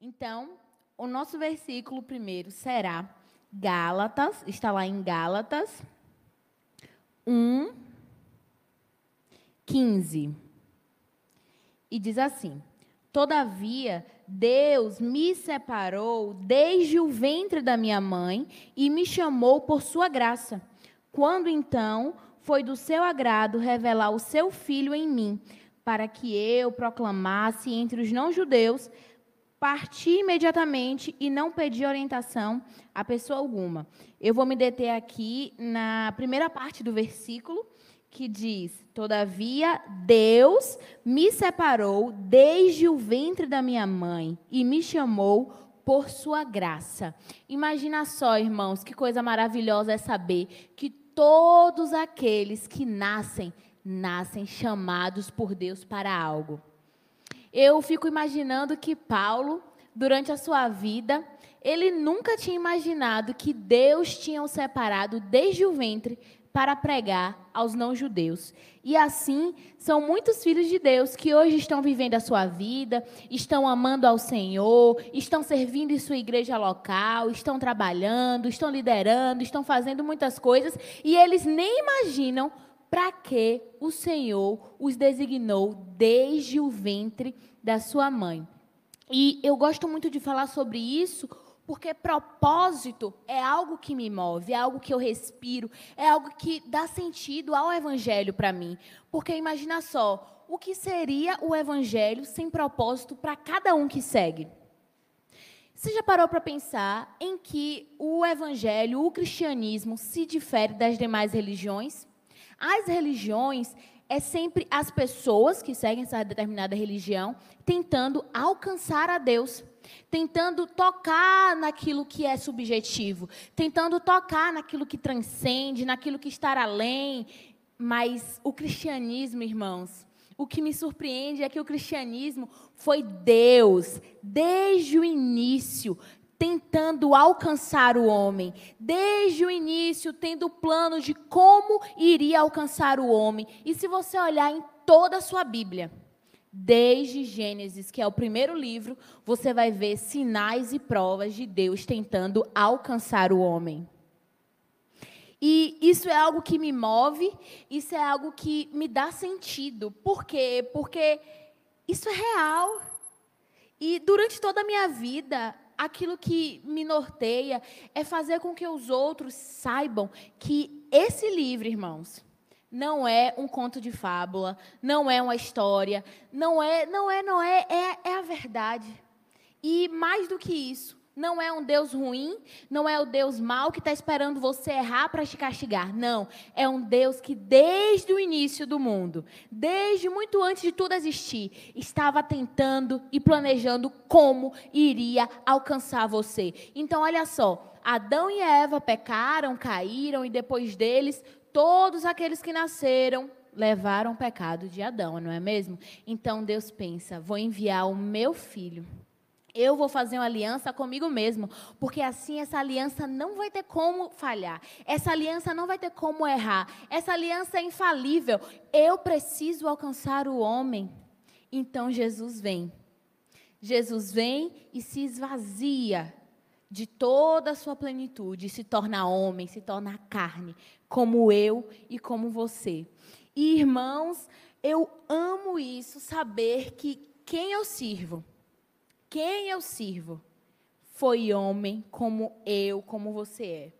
Então, o nosso versículo primeiro será Gálatas, está lá em Gálatas 1, 15. E diz assim: Todavia, Deus me separou desde o ventre da minha mãe e me chamou por sua graça. Quando então foi do seu agrado revelar o seu filho em mim, para que eu proclamasse entre os não-judeus, parti imediatamente e não pedi orientação a pessoa alguma. Eu vou me deter aqui na primeira parte do versículo, que diz: Todavia Deus me separou desde o ventre da minha mãe e me chamou por sua graça. Imagina só, irmãos, que coisa maravilhosa é saber que todos aqueles que nascem nascem chamados por Deus para algo. Eu fico imaginando que Paulo, durante a sua vida, ele nunca tinha imaginado que Deus tinha o separado desde o ventre para pregar aos não-judeus. E assim, são muitos filhos de Deus que hoje estão vivendo a sua vida, estão amando ao Senhor, estão servindo em sua igreja local, estão trabalhando, estão liderando, estão fazendo muitas coisas e eles nem imaginam para que o Senhor os designou desde o ventre da sua mãe. E eu gosto muito de falar sobre isso, porque propósito é algo que me move, é algo que eu respiro, é algo que dá sentido ao evangelho para mim. Porque imagina só, o que seria o evangelho sem propósito para cada um que segue? Você já parou para pensar em que o evangelho, o cristianismo, se difere das demais religiões? As religiões é sempre as pessoas que seguem essa determinada religião tentando alcançar a Deus, tentando tocar naquilo que é subjetivo, tentando tocar naquilo que transcende, naquilo que está além. Mas o cristianismo, irmãos, o que me surpreende é que o cristianismo foi Deus, desde o início, tentando alcançar o homem, desde o início tendo plano de como iria alcançar o homem. E se você olhar em toda a sua Bíblia, desde Gênesis, que é o primeiro livro, você vai ver sinais e provas de Deus tentando alcançar o homem. E isso é algo que me move, isso é algo que me dá sentido. Por quê? Porque isso é real. E durante toda a minha vida, aquilo que me norteia é fazer com que os outros saibam que esse livro, irmãos, não é um conto de fábula, não é uma história, não é, não é, não é, é, é a verdade. E mais do que isso, não é um Deus ruim, não é o Deus mau que está esperando você errar para te castigar. Não. É um Deus que, desde o início do mundo, desde muito antes de tudo existir, estava tentando e planejando como iria alcançar você. Então, olha só: Adão e Eva pecaram, caíram, e depois deles, todos aqueles que nasceram levaram o pecado de Adão, não é mesmo? Então, Deus pensa: vou enviar o meu filho eu vou fazer uma aliança comigo mesmo, porque assim essa aliança não vai ter como falhar, essa aliança não vai ter como errar, essa aliança é infalível. Eu preciso alcançar o homem. Então Jesus vem. Jesus vem e se esvazia de toda a sua plenitude, se torna homem, se torna carne, como eu e como você. E irmãos, eu amo isso, saber que quem eu sirvo quem eu sirvo foi homem como eu, como você é.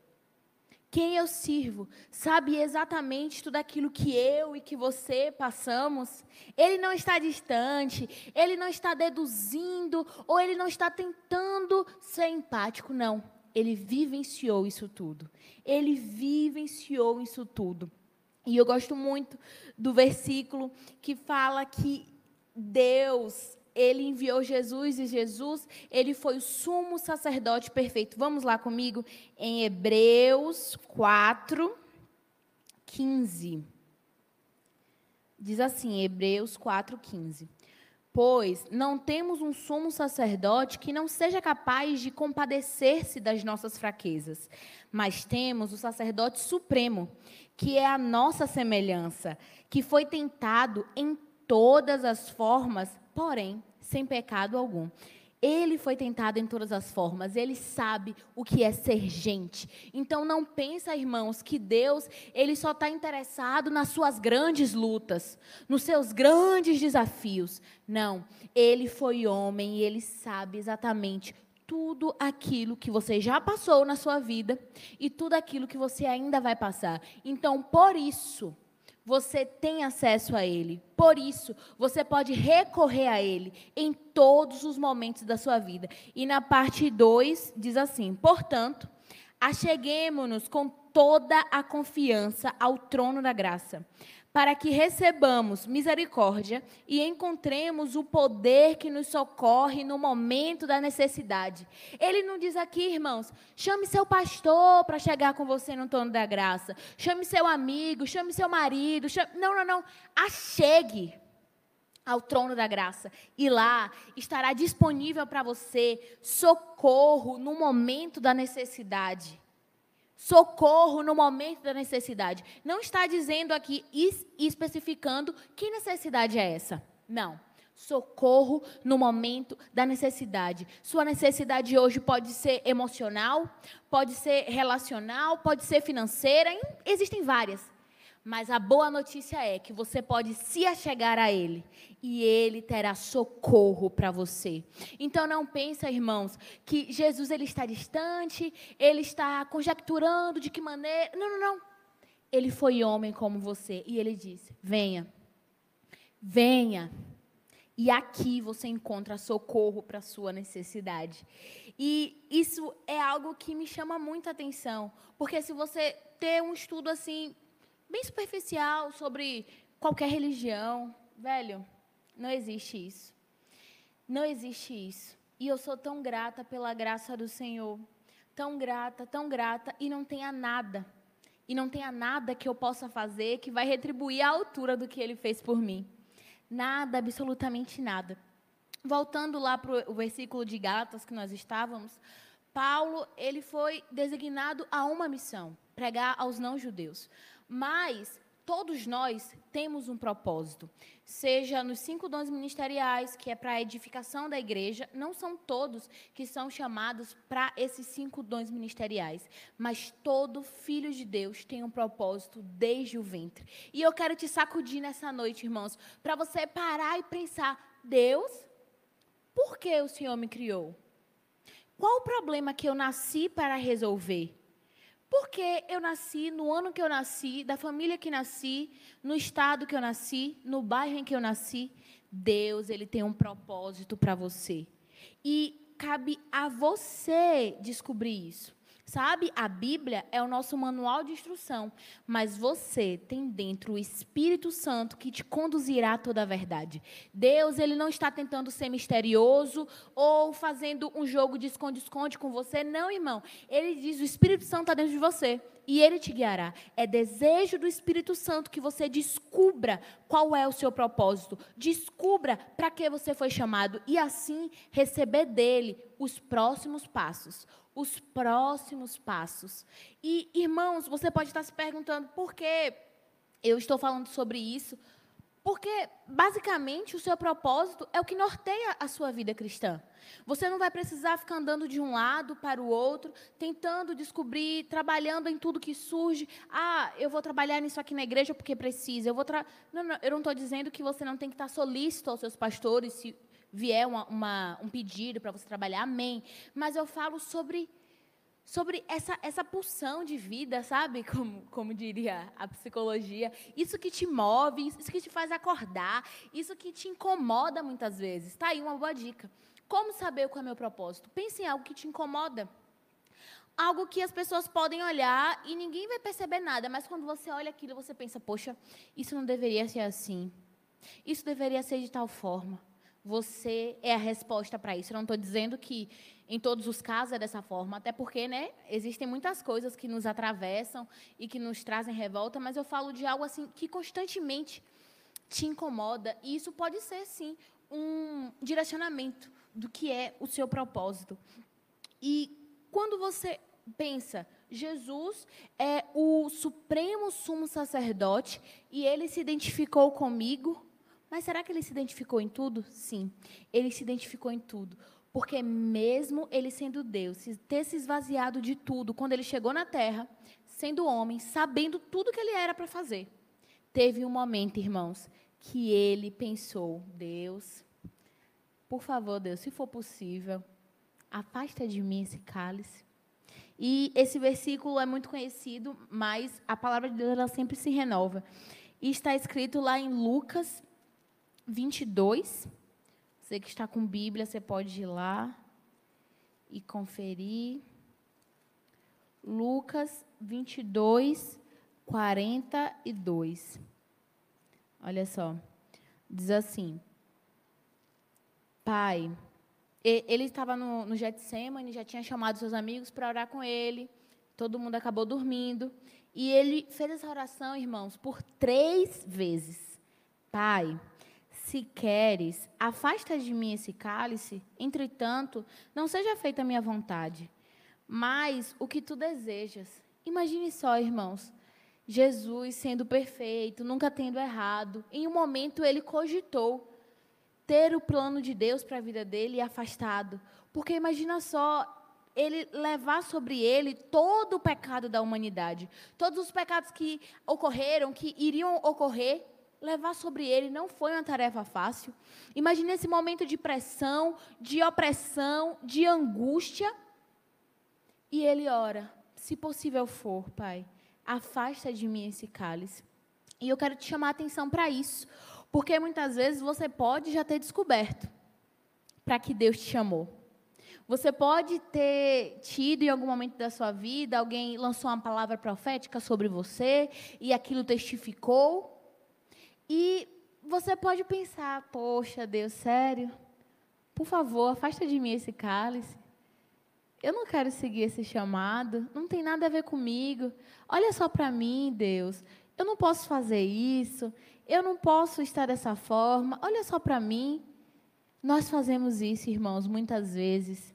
Quem eu sirvo sabe exatamente tudo aquilo que eu e que você passamos. Ele não está distante, ele não está deduzindo, ou ele não está tentando ser empático, não. Ele vivenciou isso tudo. Ele vivenciou isso tudo. E eu gosto muito do versículo que fala que Deus ele enviou Jesus e Jesus, ele foi o sumo sacerdote perfeito. Vamos lá comigo em Hebreus 4, 15. Diz assim, Hebreus 4, 15. Pois não temos um sumo sacerdote que não seja capaz de compadecer-se das nossas fraquezas, mas temos o sacerdote supremo, que é a nossa semelhança, que foi tentado em todas as formas, porém sem pecado algum. Ele foi tentado em todas as formas, ele sabe o que é ser gente. Então não pensa, irmãos, que Deus, ele só está interessado nas suas grandes lutas, nos seus grandes desafios. Não, ele foi homem e ele sabe exatamente tudo aquilo que você já passou na sua vida e tudo aquilo que você ainda vai passar. Então, por isso, você tem acesso a Ele. Por isso, você pode recorrer a Ele em todos os momentos da sua vida. E na parte 2 diz assim: portanto, acheguemos-nos com toda a confiança ao trono da graça para que recebamos misericórdia e encontremos o poder que nos socorre no momento da necessidade. Ele não diz aqui, irmãos, chame seu pastor para chegar com você no trono da graça. Chame seu amigo, chame seu marido. Chame... Não, não, não. Achegue ao trono da graça. E lá estará disponível para você socorro no momento da necessidade socorro no momento da necessidade. Não está dizendo aqui especificando que necessidade é essa. Não. Socorro no momento da necessidade. Sua necessidade hoje pode ser emocional, pode ser relacional, pode ser financeira, existem várias. Mas a boa notícia é que você pode se achegar a Ele e Ele terá socorro para você. Então não pensa, irmãos, que Jesus ele está distante, Ele está conjecturando de que maneira. Não, não, não. Ele foi homem como você e Ele disse: venha, venha. E aqui você encontra socorro para sua necessidade. E isso é algo que me chama muita atenção, porque se você ter um estudo assim bem superficial sobre qualquer religião. Velho, não existe isso. Não existe isso. E eu sou tão grata pela graça do Senhor. Tão grata, tão grata, e não tenha nada. E não tenha nada que eu possa fazer que vai retribuir a altura do que ele fez por mim. Nada, absolutamente nada. Voltando lá para o versículo de Gálatas que nós estávamos, Paulo, ele foi designado a uma missão, pregar aos não-judeus. Mas todos nós temos um propósito, seja nos cinco dons ministeriais, que é para a edificação da igreja, não são todos que são chamados para esses cinco dons ministeriais, mas todo filho de Deus tem um propósito desde o ventre. E eu quero te sacudir nessa noite, irmãos, para você parar e pensar: Deus, por que o Senhor me criou? Qual o problema que eu nasci para resolver? Porque eu nasci no ano que eu nasci, da família que nasci, no estado que eu nasci, no bairro em que eu nasci. Deus, ele tem um propósito para você. E cabe a você descobrir isso. Sabe, a Bíblia é o nosso manual de instrução, mas você tem dentro o Espírito Santo que te conduzirá a toda a verdade. Deus, ele não está tentando ser misterioso ou fazendo um jogo de esconde-esconde com você, não, irmão. Ele diz: o Espírito Santo está dentro de você e ele te guiará. É desejo do Espírito Santo que você descubra qual é o seu propósito, descubra para que você foi chamado e assim receber dele os próximos passos os próximos passos. E, irmãos, você pode estar se perguntando por que eu estou falando sobre isso. Porque, basicamente, o seu propósito é o que norteia a sua vida cristã. Você não vai precisar ficar andando de um lado para o outro, tentando descobrir, trabalhando em tudo que surge. Ah, eu vou trabalhar nisso aqui na igreja porque precisa. Eu, vou tra... não, não, eu não estou dizendo que você não tem que estar solícito aos seus pastores, se vier uma, uma, um pedido para você trabalhar, amém. Mas eu falo sobre sobre essa, essa pulsão de vida, sabe? Como, como diria a psicologia. Isso que te move, isso que te faz acordar, isso que te incomoda muitas vezes. Está aí uma boa dica. Como saber qual é o meu propósito? Pense em algo que te incomoda. Algo que as pessoas podem olhar e ninguém vai perceber nada, mas quando você olha aquilo, você pensa: poxa, isso não deveria ser assim. Isso deveria ser de tal forma. Você é a resposta para isso. Eu não estou dizendo que em todos os casos é dessa forma, até porque, né, existem muitas coisas que nos atravessam e que nos trazem revolta, mas eu falo de algo assim que constantemente te incomoda, e isso pode ser sim um direcionamento do que é o seu propósito. E quando você pensa, Jesus é o supremo sumo sacerdote e ele se identificou comigo, mas será que ele se identificou em tudo? Sim, ele se identificou em tudo Porque mesmo ele sendo Deus, ter se esvaziado de tudo, quando ele chegou na terra, sendo homem, sabendo tudo que ele era para fazer, teve um momento, irmãos, que ele pensou: Deus, por favor, Deus, se for possível, afasta de mim esse cálice. E esse versículo é muito conhecido, mas a palavra de Deus ela sempre se renova. E está escrito lá em Lucas 22. Você que está com Bíblia, você pode ir lá e conferir. Lucas 22, 42. Olha só. Diz assim: Pai, ele estava no, no Getsemane, já tinha chamado seus amigos para orar com ele. Todo mundo acabou dormindo. E ele fez essa oração, irmãos, por três vezes. Pai, se queres, afasta de mim esse cálice. Entretanto, não seja feita a minha vontade, mas o que tu desejas. Imagine só, irmãos. Jesus sendo perfeito, nunca tendo errado. Em um momento ele cogitou ter o plano de Deus para a vida dele afastado. Porque imagina só, ele levar sobre ele todo o pecado da humanidade. Todos os pecados que ocorreram, que iriam ocorrer, levar sobre ele não foi uma tarefa fácil. Imagine esse momento de pressão, de opressão, de angústia. E ele ora: se possível for, Pai, afasta de mim esse cálice. E eu quero te chamar a atenção para isso. Porque muitas vezes você pode já ter descoberto para que Deus te chamou. Você pode ter tido em algum momento da sua vida, alguém lançou uma palavra profética sobre você e aquilo testificou. E você pode pensar: poxa, Deus, sério? Por favor, afasta de mim esse cálice. Eu não quero seguir esse chamado, não tem nada a ver comigo. Olha só para mim, Deus. Eu não posso fazer isso. Eu não posso estar dessa forma. Olha só para mim. Nós fazemos isso, irmãos, muitas vezes.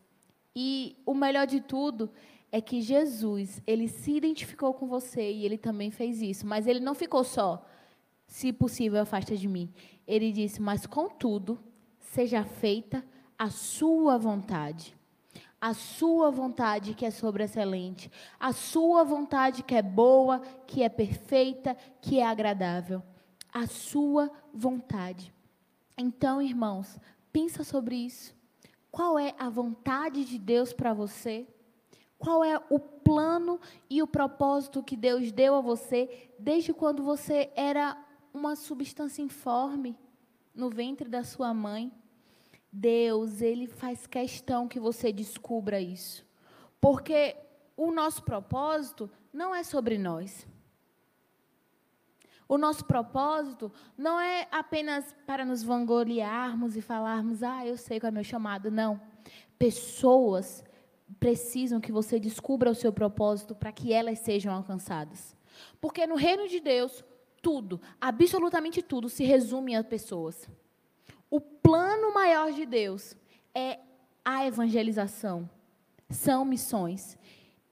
E o melhor de tudo é que Jesus, ele se identificou com você e ele também fez isso. Mas ele não ficou só, se possível, afasta de mim. Ele disse: Mas contudo, seja feita a sua vontade. A sua vontade que é sobreexcelente. A sua vontade que é boa, que é perfeita, que é agradável a sua vontade. Então, irmãos, pensa sobre isso. Qual é a vontade de Deus para você? Qual é o plano e o propósito que Deus deu a você desde quando você era uma substância informe no ventre da sua mãe? Deus, ele faz questão que você descubra isso. Porque o nosso propósito não é sobre nós. O nosso propósito não é apenas para nos vangloriarmos e falarmos, ah, eu sei qual é o meu chamado. Não. Pessoas precisam que você descubra o seu propósito para que elas sejam alcançadas. Porque no reino de Deus, tudo, absolutamente tudo, se resume a pessoas. O plano maior de Deus é a evangelização, são missões.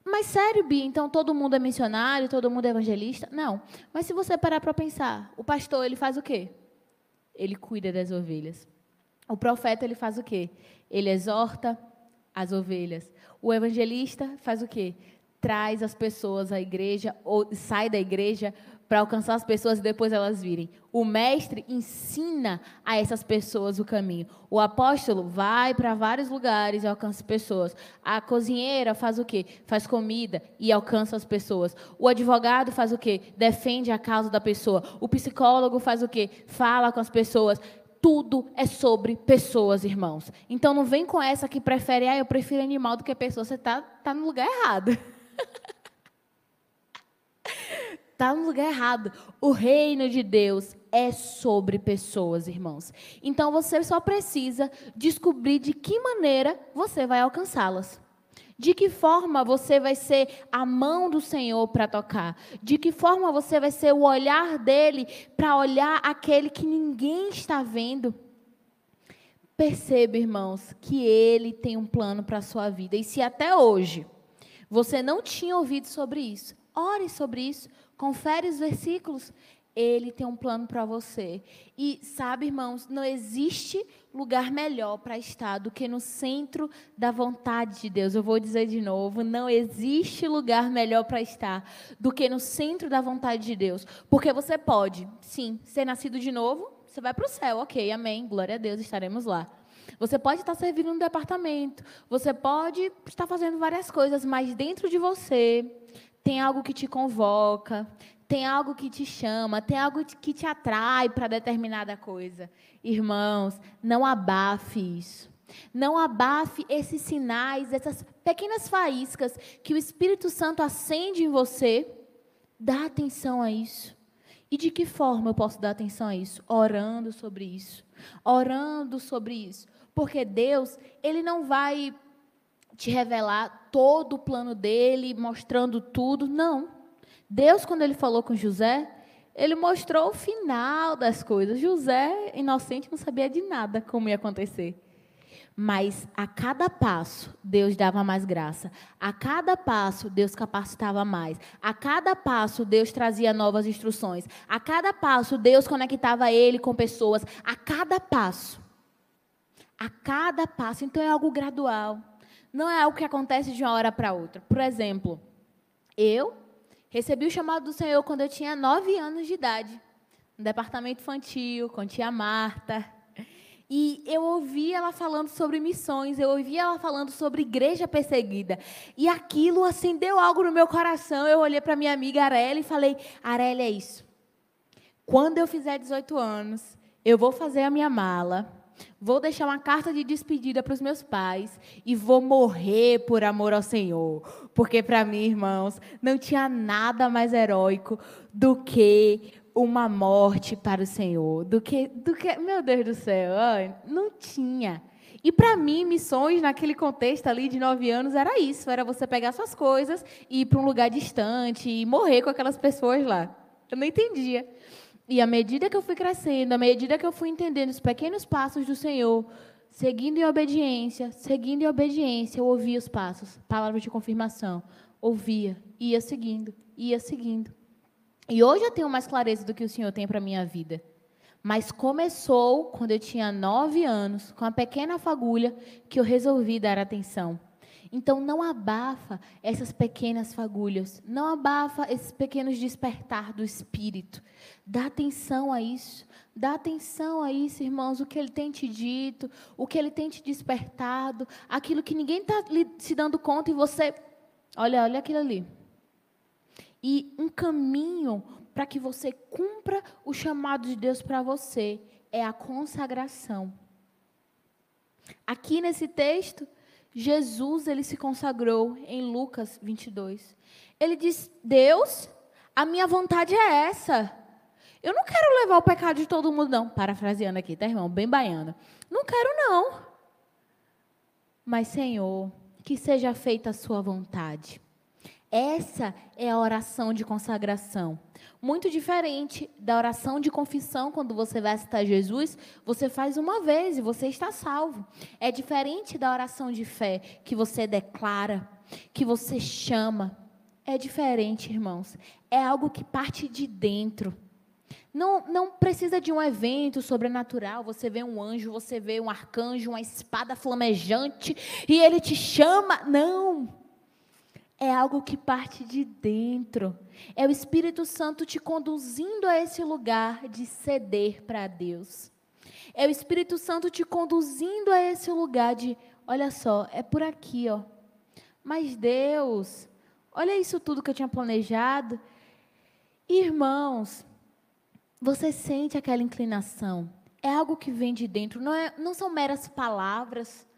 Mas sério, Bia, então todo mundo é missionário, todo mundo é evangelista? Não. Mas se você parar para pensar, o pastor, ele faz o quê? Ele cuida das ovelhas. O profeta, ele faz o quê? Ele exorta as ovelhas. O evangelista faz o quê? Traz as pessoas à igreja, ou sai da igreja para alcançar as pessoas e depois elas virem. O mestre ensina a essas pessoas o caminho. O apóstolo vai para vários lugares e alcança pessoas. A cozinheira faz o quê? Faz comida e alcança as pessoas. O advogado faz o quê? Defende a causa da pessoa. O psicólogo faz o quê? Fala com as pessoas tudo é sobre pessoas, irmãos. Então não vem com essa que prefere, ah, eu prefiro animal do que pessoa. Você está tá no lugar errado. Está no lugar errado. O reino de Deus é sobre pessoas, irmãos. Então você só precisa descobrir de que maneira você vai alcançá-las. De que forma você vai ser a mão do Senhor para tocar? De que forma você vai ser o olhar dele para olhar aquele que ninguém está vendo? Perceba, irmãos, que ele tem um plano para a sua vida. E se até hoje você não tinha ouvido sobre isso, ore sobre isso. Confere os versículos. Ele tem um plano para você. E sabe, irmãos, não existe lugar melhor para estar do que no centro da vontade de Deus. Eu vou dizer de novo, não existe lugar melhor para estar do que no centro da vontade de Deus. Porque você pode, sim, ser nascido de novo, você vai para o céu, ok, amém, glória a Deus, estaremos lá. Você pode estar servindo no departamento, você pode estar fazendo várias coisas, mas dentro de você tem algo que te convoca, tem algo que te chama, tem algo que te atrai para determinada coisa. Irmãos, não abafe isso. Não abafe esses sinais, essas pequenas faíscas que o Espírito Santo acende em você. Dá atenção a isso. E de que forma eu posso dar atenção a isso? Orando sobre isso. Orando sobre isso. Porque Deus, Ele não vai te revelar todo o plano dele, mostrando tudo. Não. Deus, quando Ele falou com José, Ele mostrou o final das coisas. José, inocente, não sabia de nada como ia acontecer. Mas a cada passo, Deus dava mais graça. A cada passo, Deus capacitava mais. A cada passo, Deus trazia novas instruções. A cada passo, Deus conectava ele com pessoas. A cada passo. A cada passo. Então é algo gradual. Não é algo que acontece de uma hora para outra. Por exemplo, eu recebi o chamado do Senhor quando eu tinha nove anos de idade. No departamento infantil, com tia Marta. E eu ouvi ela falando sobre missões, eu ouvi ela falando sobre igreja perseguida. E aquilo acendeu algo no meu coração. Eu olhei para minha amiga Arela e falei: Arela, é isso. Quando eu fizer 18 anos, eu vou fazer a minha mala, vou deixar uma carta de despedida para os meus pais e vou morrer por amor ao Senhor. Porque para mim, irmãos, não tinha nada mais heróico do que uma morte para o Senhor, do que, do que meu Deus do céu, não tinha. E para mim, missões naquele contexto ali de nove anos era isso, era você pegar suas coisas e ir para um lugar distante e morrer com aquelas pessoas lá. Eu não entendia. E à medida que eu fui crescendo, à medida que eu fui entendendo os pequenos passos do Senhor, seguindo em obediência, seguindo em obediência, eu ouvia os passos, palavras de confirmação, ouvia, ia seguindo, ia seguindo. E hoje eu tenho mais clareza do que o Senhor tem para minha vida. Mas começou quando eu tinha nove anos, com a pequena fagulha, que eu resolvi dar atenção. Então não abafa essas pequenas fagulhas, não abafa esses pequenos despertar do espírito. Dá atenção a isso. Dá atenção a isso, irmãos, o que ele tem te dito, o que ele tem te despertado, aquilo que ninguém está se dando conta e você, olha, olha aquilo ali. E um caminho para que você cumpra o chamado de Deus para você é a consagração. Aqui nesse texto, Jesus ele se consagrou em Lucas 22. Ele diz: Deus, a minha vontade é essa. Eu não quero levar o pecado de todo mundo, não. Parafraseando aqui, tá, irmão? Bem baiano. Não quero, não. Mas, Senhor, que seja feita a sua vontade. Essa é a oração de consagração. Muito diferente da oração de confissão, quando você vai citar Jesus, você faz uma vez e você está salvo. É diferente da oração de fé, que você declara, que você chama. É diferente, irmãos. É algo que parte de dentro. Não, não precisa de um evento sobrenatural. Você vê um anjo, você vê um arcanjo, uma espada flamejante e ele te chama. Não é algo que parte de dentro. É o Espírito Santo te conduzindo a esse lugar de ceder para Deus. É o Espírito Santo te conduzindo a esse lugar de, olha só, é por aqui, ó. Mas Deus, olha isso tudo que eu tinha planejado. Irmãos, você sente aquela inclinação. É algo que vem de dentro, não, é, não são meras palavras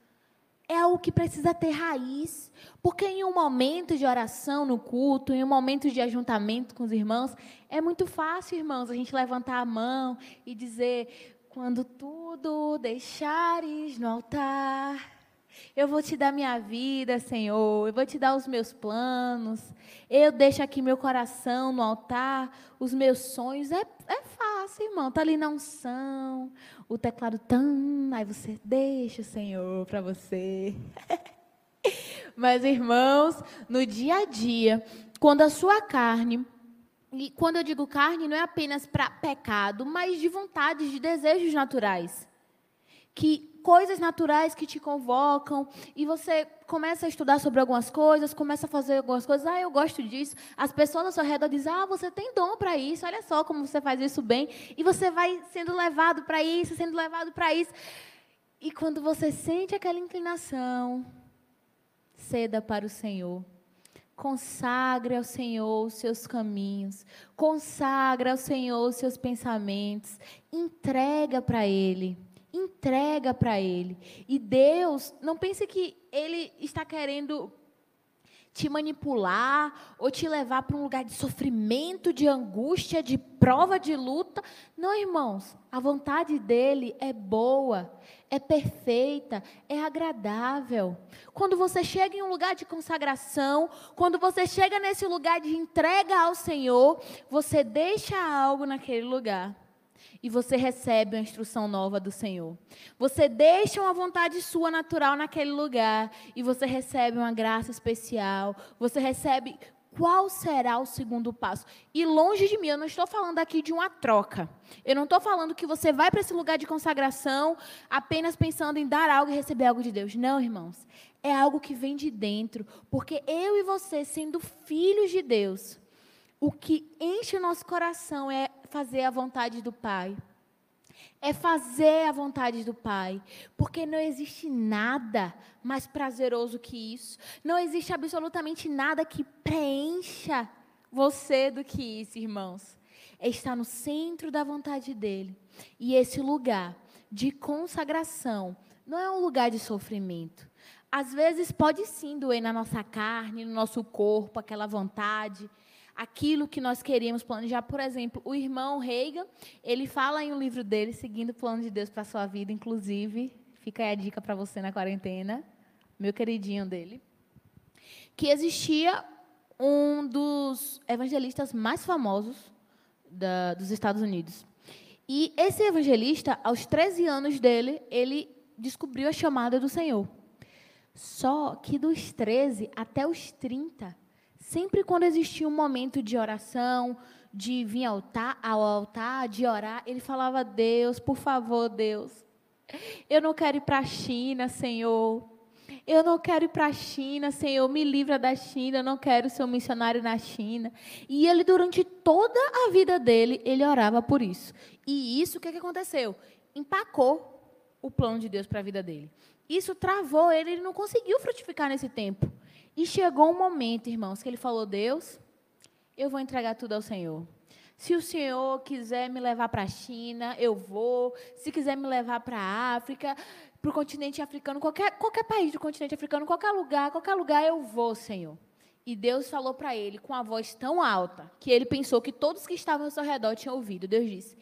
é algo que precisa ter raiz. Porque em um momento de oração no culto, em um momento de ajuntamento com os irmãos, é muito fácil, irmãos, a gente levantar a mão e dizer: quando tudo deixares no altar, eu vou te dar minha vida, Senhor. Eu vou te dar os meus planos. Eu deixo aqui meu coração no altar, os meus sonhos. É, é fácil, irmão. Está ali na unção. O teclado tão. Aí você deixa Senhor para você. Mas, irmãos, no dia a dia, quando a sua carne e quando eu digo carne, não é apenas para pecado, mas de vontades, de desejos naturais. Que coisas naturais que te convocam e você começa a estudar sobre algumas coisas, começa a fazer algumas coisas, ah, eu gosto disso. As pessoas ao seu redor dizem, ah, você tem dom para isso, olha só como você faz isso bem. E você vai sendo levado para isso, sendo levado para isso. E quando você sente aquela inclinação, ceda para o Senhor. Consagre ao Senhor os seus caminhos, consagre ao Senhor os seus pensamentos, entrega para Ele, entrega para Ele. E Deus, não pense que Ele está querendo te manipular ou te levar para um lugar de sofrimento, de angústia, de prova, de luta. Não, irmãos, a vontade dele é boa, é perfeita, é agradável. Quando você chega em um lugar de consagração, quando você chega nesse lugar de entrega ao Senhor, você deixa algo naquele lugar e você recebe uma instrução nova do Senhor. Você deixa uma vontade sua natural naquele lugar e você recebe uma graça especial. Você recebe qual será o segundo passo? E longe de mim, eu não estou falando aqui de uma troca. Eu não estou falando que você vai para esse lugar de consagração apenas pensando em dar algo e receber algo de Deus. Não, irmãos. É algo que vem de dentro. Porque eu e você, sendo filhos de Deus, o que enche o nosso coração é fazer a vontade do Pai. É fazer a vontade do Pai. Porque não existe nada mais prazeroso que isso. Não existe absolutamente nada que preencha você do que isso, irmãos. É estar no centro da vontade dEle. E esse lugar de consagração não é um lugar de sofrimento. Às vezes pode sim doer na nossa carne, no nosso corpo, aquela vontade aquilo que nós queríamos planejar. Por exemplo, o irmão Reagan, ele fala em um livro dele, seguindo o plano de Deus para a sua vida, inclusive, fica aí a dica para você na quarentena, meu queridinho dele, que existia um dos evangelistas mais famosos da, dos Estados Unidos. E esse evangelista, aos 13 anos dele, ele descobriu a chamada do Senhor. Só que dos 13 até os 30, Sempre quando existia um momento de oração, de vir ao altar, ao altar, de orar, ele falava: Deus, por favor, Deus, eu não quero ir para a China, Senhor. Eu não quero ir para a China, Senhor, me livra da China, eu não quero ser um missionário na China. E ele, durante toda a vida dele, ele orava por isso. E isso, o que, que aconteceu? Empacou o plano de Deus para a vida dele. Isso travou ele, ele não conseguiu frutificar nesse tempo. E chegou um momento, irmãos, que ele falou: Deus, eu vou entregar tudo ao Senhor. Se o Senhor quiser me levar para a China, eu vou. Se quiser me levar para a África, para o continente africano, qualquer, qualquer país do continente africano, qualquer lugar, qualquer lugar eu vou, Senhor. E Deus falou para ele com a voz tão alta que ele pensou que todos que estavam ao seu redor tinham ouvido. Deus disse: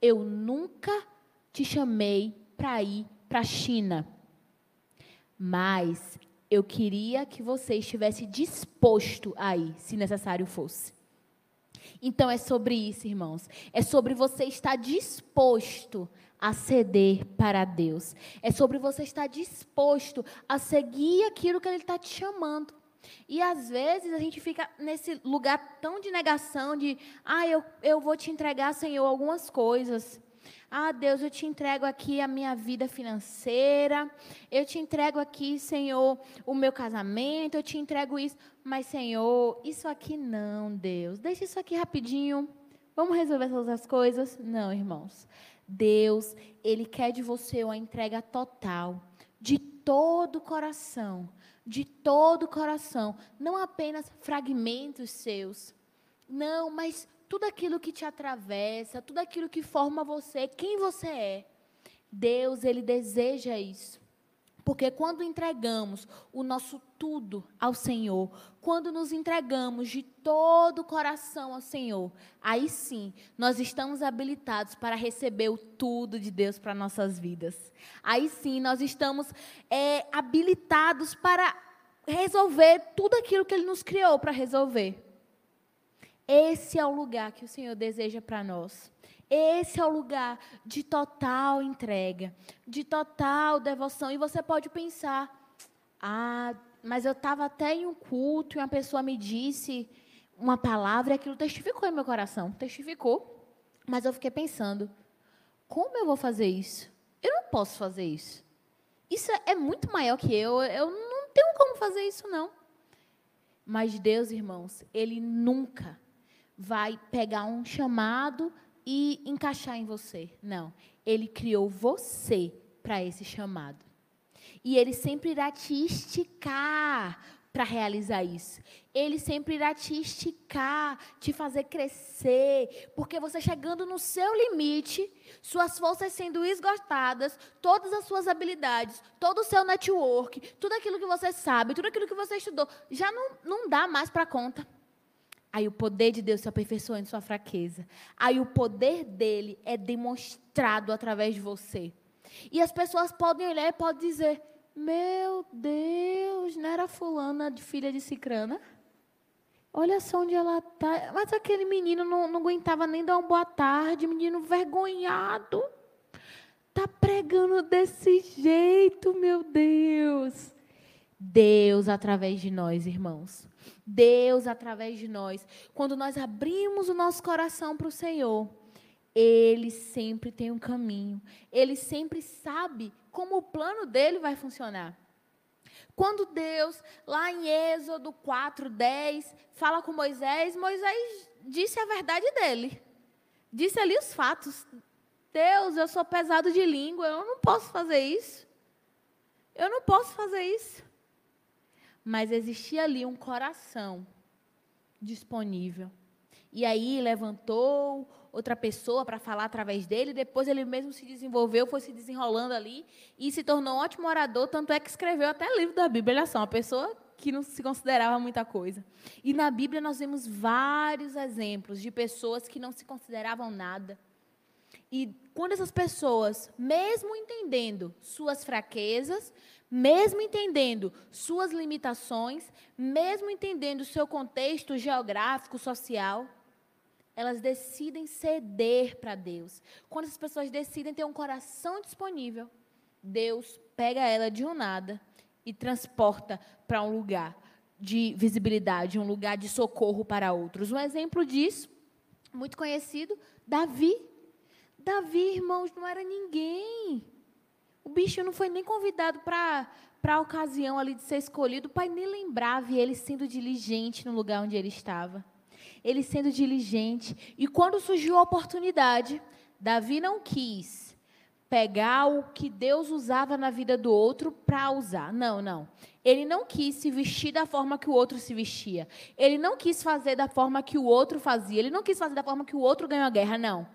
Eu nunca te chamei para ir para a China, mas eu queria que você estivesse disposto a ir, se necessário fosse. Então é sobre isso, irmãos. É sobre você estar disposto a ceder para Deus. É sobre você estar disposto a seguir aquilo que Ele está te chamando. E às vezes a gente fica nesse lugar tão de negação, de, ah, eu, eu vou te entregar, Senhor, algumas coisas. Ah, Deus, eu te entrego aqui a minha vida financeira, eu te entrego aqui, Senhor, o meu casamento, eu te entrego isso. Mas, Senhor, isso aqui não, Deus. Deixa isso aqui rapidinho. Vamos resolver essas outras coisas? Não, irmãos. Deus, Ele quer de você uma entrega total, de todo o coração, de todo o coração, não apenas fragmentos seus. Não, mas tudo aquilo que te atravessa, tudo aquilo que forma você, quem você é. Deus, ele deseja isso. Porque quando entregamos o nosso tudo ao Senhor, quando nos entregamos de todo o coração ao Senhor, aí sim nós estamos habilitados para receber o tudo de Deus para nossas vidas. Aí sim nós estamos é, habilitados para resolver tudo aquilo que Ele nos criou para resolver. Esse é o lugar que o Senhor deseja para nós. Esse é o lugar de total entrega, de total devoção. E você pode pensar: ah, mas eu estava até em um culto e uma pessoa me disse uma palavra e aquilo testificou em meu coração. Testificou. Mas eu fiquei pensando: como eu vou fazer isso? Eu não posso fazer isso. Isso é, é muito maior que eu. Eu não tenho como fazer isso, não. Mas Deus, irmãos, Ele nunca vai pegar um chamado e encaixar em você. Não. Ele criou você para esse chamado. E Ele sempre irá te esticar para realizar isso. Ele sempre irá te esticar, te fazer crescer, porque você chegando no seu limite, suas forças sendo esgotadas, todas as suas habilidades, todo o seu network, tudo aquilo que você sabe, tudo aquilo que você estudou, já não, não dá mais para conta. Aí o poder de Deus se aperfeiçoa em sua fraqueza. Aí o poder dele é demonstrado através de você. E as pessoas podem olhar e podem dizer: meu Deus, não era fulana de filha de Cicrana? Olha só onde ela está. Mas aquele menino não, não aguentava nem dar uma boa tarde, menino vergonhado. Tá pregando desse jeito, meu Deus. Deus através de nós, irmãos. Deus através de nós. Quando nós abrimos o nosso coração para o Senhor, Ele sempre tem um caminho. Ele sempre sabe como o plano dele vai funcionar. Quando Deus, lá em Êxodo 4, 10, fala com Moisés, Moisés disse a verdade dele. Disse ali os fatos. Deus, eu sou pesado de língua, eu não posso fazer isso. Eu não posso fazer isso. Mas existia ali um coração disponível. E aí levantou outra pessoa para falar através dele, depois ele mesmo se desenvolveu, foi se desenrolando ali e se tornou um ótimo orador, tanto é que escreveu até livro da Bíblia. Olha só, uma pessoa que não se considerava muita coisa. E na Bíblia nós vemos vários exemplos de pessoas que não se consideravam nada. E quando essas pessoas, mesmo entendendo suas fraquezas, mesmo entendendo suas limitações, mesmo entendendo o seu contexto geográfico, social, elas decidem ceder para Deus. Quando as pessoas decidem ter um coração disponível, Deus pega ela de um nada e transporta para um lugar de visibilidade, um lugar de socorro para outros. Um exemplo disso, muito conhecido, Davi. Davi, irmãos, não era ninguém. O bicho não foi nem convidado para a ocasião ali de ser escolhido, o pai nem lembrava e ele sendo diligente no lugar onde ele estava ele sendo diligente. E quando surgiu a oportunidade, Davi não quis pegar o que Deus usava na vida do outro para usar. Não, não. Ele não quis se vestir da forma que o outro se vestia. Ele não quis fazer da forma que o outro fazia. Ele não quis fazer da forma que o outro ganhou a guerra, não.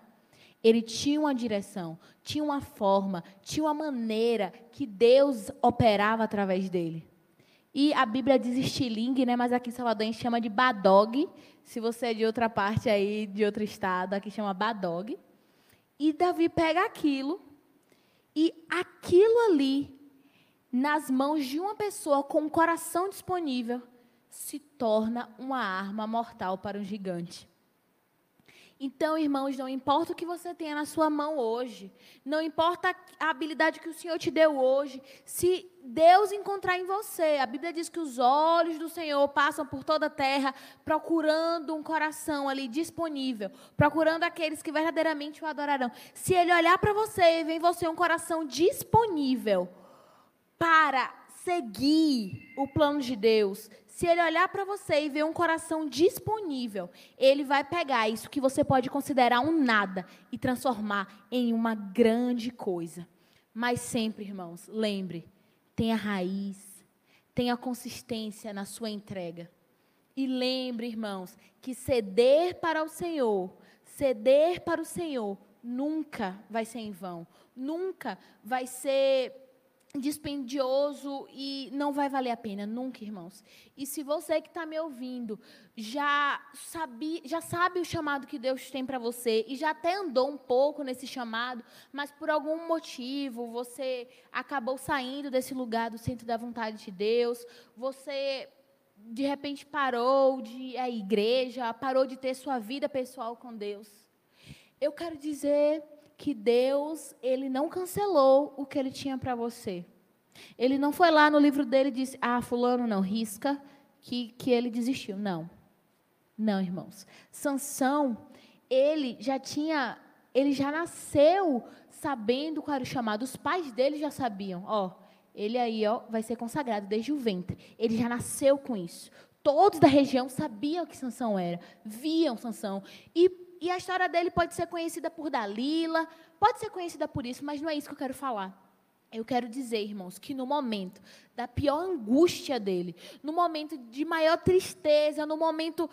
Ele tinha uma direção, tinha uma forma, tinha uma maneira que Deus operava através dele. E a Bíblia diz estilingue, né? mas aqui em Salvador a gente chama de badog. Se você é de outra parte aí, de outro estado, aqui chama badog. E Davi pega aquilo, e aquilo ali, nas mãos de uma pessoa com o coração disponível, se torna uma arma mortal para um gigante. Então, irmãos, não importa o que você tenha na sua mão hoje, não importa a habilidade que o Senhor te deu hoje, se Deus encontrar em você, a Bíblia diz que os olhos do Senhor passam por toda a terra procurando um coração ali disponível, procurando aqueles que verdadeiramente o adorarão. Se Ele olhar para você e ver em você um coração disponível para seguir o plano de Deus, se ele olhar para você e ver um coração disponível, ele vai pegar isso que você pode considerar um nada e transformar em uma grande coisa. Mas sempre, irmãos, lembre, tenha raiz, tenha consistência na sua entrega. E lembre, irmãos, que ceder para o Senhor, ceder para o Senhor, nunca vai ser em vão, nunca vai ser dispendioso e não vai valer a pena, nunca, irmãos. E se você que está me ouvindo já sabe, já sabe o chamado que Deus tem para você e já até andou um pouco nesse chamado, mas por algum motivo você acabou saindo desse lugar do centro da vontade de Deus, você de repente parou de à igreja, parou de ter sua vida pessoal com Deus. Eu quero dizer que Deus, ele não cancelou o que ele tinha para você. Ele não foi lá no livro dele e disse: "Ah, fulano não risca que que ele desistiu". Não. Não, irmãos. Sansão, ele já tinha, ele já nasceu sabendo qual era o chamado. Os pais dele já sabiam, ó, ele aí, ó, vai ser consagrado desde o ventre. Ele já nasceu com isso. Todos da região sabiam que Sansão era, viam Sansão. E, e a história dele pode ser conhecida por Dalila, pode ser conhecida por isso, mas não é isso que eu quero falar. Eu quero dizer, irmãos, que no momento da pior angústia dele, no momento de maior tristeza, no momento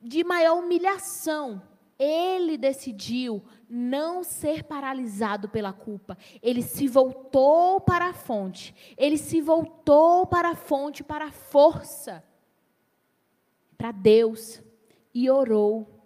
de maior humilhação, ele decidiu não ser paralisado pela culpa. Ele se voltou para a fonte. Ele se voltou para a fonte, para a força, para Deus e orou.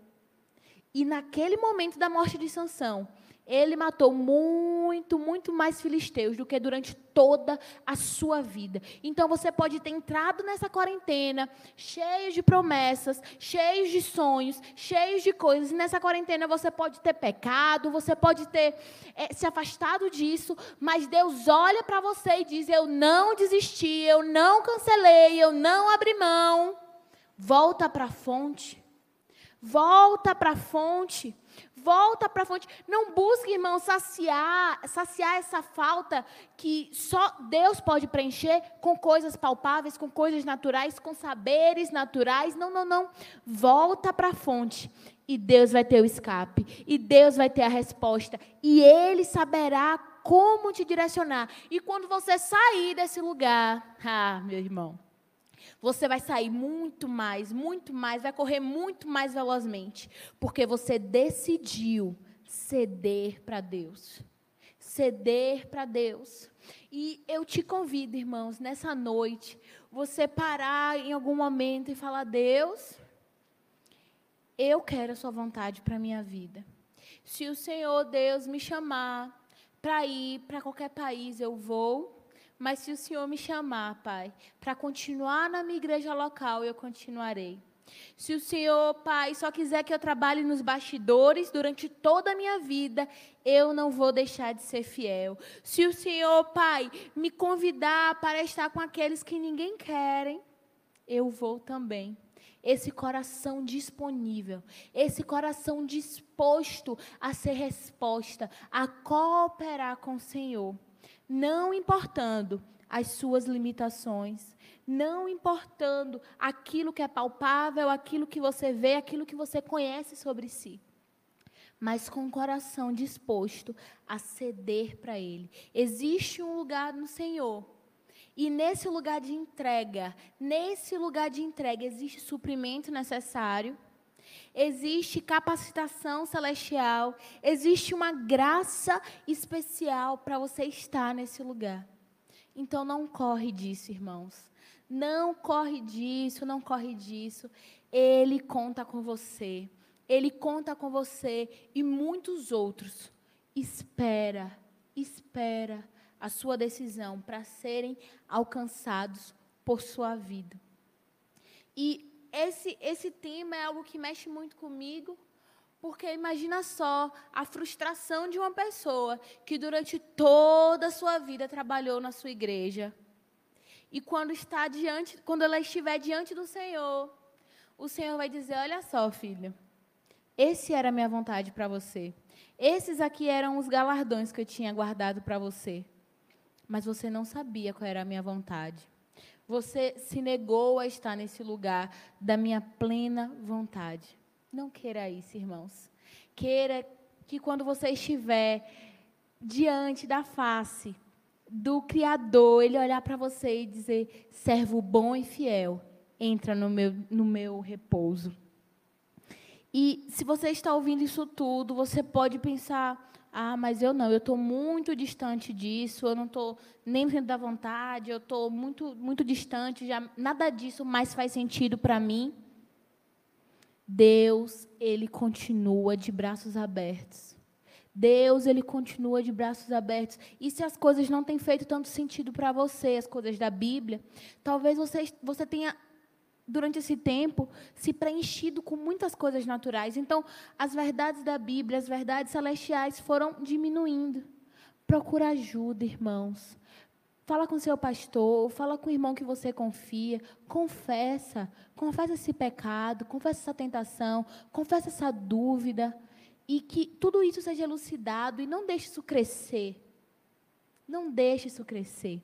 E naquele momento da morte de Sansão, ele matou muito, muito mais filisteus do que durante toda a sua vida. Então você pode ter entrado nessa quarentena cheio de promessas, cheio de sonhos, cheio de coisas. E nessa quarentena você pode ter pecado, você pode ter é, se afastado disso, mas Deus olha para você e diz: Eu não desisti, eu não cancelei, eu não abri mão. Volta para a fonte. Volta para a fonte. Volta para a fonte. Não busque, irmão, saciar, saciar essa falta que só Deus pode preencher com coisas palpáveis, com coisas naturais, com saberes naturais. Não, não, não. Volta para a fonte. E Deus vai ter o escape. E Deus vai ter a resposta. E Ele saberá como te direcionar. E quando você sair desse lugar, ah, meu irmão você vai sair muito mais, muito mais, vai correr muito mais velozmente, porque você decidiu ceder para Deus. Ceder para Deus. E eu te convido, irmãos, nessa noite, você parar em algum momento e falar: Deus, eu quero a Sua vontade para a minha vida. Se o Senhor Deus me chamar para ir para qualquer país, eu vou. Mas se o Senhor me chamar, Pai, para continuar na minha igreja local, eu continuarei. Se o Senhor, Pai, só quiser que eu trabalhe nos bastidores durante toda a minha vida, eu não vou deixar de ser fiel. Se o Senhor, Pai, me convidar para estar com aqueles que ninguém querem, eu vou também. Esse coração disponível, esse coração disposto a ser resposta, a cooperar com o Senhor não importando as suas limitações, não importando aquilo que é palpável, aquilo que você vê, aquilo que você conhece sobre si, mas com o coração disposto a ceder para Ele. Existe um lugar no Senhor. E nesse lugar de entrega, nesse lugar de entrega, existe suprimento necessário, existe capacitação celestial, existe uma graça especial para você estar nesse lugar. Então não corre disso, irmãos. Não corre disso, não corre disso. Ele conta com você. Ele conta com você e muitos outros. Espera, espera a sua decisão para serem alcançados por sua vida. E esse, esse tema é algo que mexe muito comigo, porque imagina só a frustração de uma pessoa que durante toda a sua vida trabalhou na sua igreja. E quando está diante, quando ela estiver diante do Senhor, o Senhor vai dizer: "Olha só, filho, esse era a minha vontade para você. Esses aqui eram os galardões que eu tinha guardado para você. Mas você não sabia qual era a minha vontade. Você se negou a estar nesse lugar da minha plena vontade. Não queira isso, irmãos. Queira que quando você estiver diante da face do Criador, Ele olhar para você e dizer: servo bom e fiel, entra no meu, no meu repouso. E se você está ouvindo isso tudo, você pode pensar: ah, mas eu não, eu estou muito distante disso, eu não estou nem dentro da vontade, eu estou muito, muito distante, já nada disso mais faz sentido para mim. Deus, Ele continua de braços abertos. Deus, Ele continua de braços abertos. E se as coisas não têm feito tanto sentido para você, as coisas da Bíblia, talvez você, você tenha durante esse tempo, se preenchido com muitas coisas naturais. Então, as verdades da Bíblia, as verdades celestiais foram diminuindo. Procura ajuda, irmãos. Fala com seu pastor, fala com o irmão que você confia, confessa, confessa esse pecado, confessa essa tentação, confessa essa dúvida e que tudo isso seja elucidado e não deixe isso crescer. Não deixe isso crescer.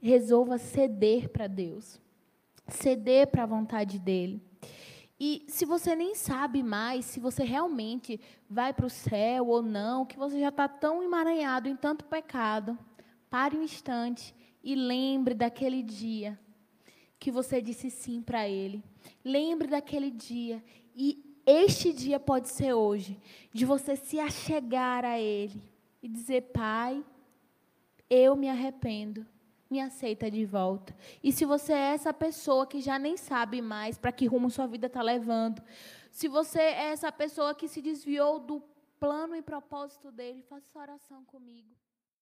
Resolva ceder para Deus. Ceder para a vontade dele. E se você nem sabe mais se você realmente vai para o céu ou não, que você já está tão emaranhado em tanto pecado, pare um instante e lembre daquele dia que você disse sim para Ele. Lembre daquele dia. E este dia pode ser hoje, de você se achegar a Ele e dizer: Pai, eu me arrependo me aceita de volta. E se você é essa pessoa que já nem sabe mais para que rumo sua vida está levando, se você é essa pessoa que se desviou do plano e propósito dele, faça essa oração comigo.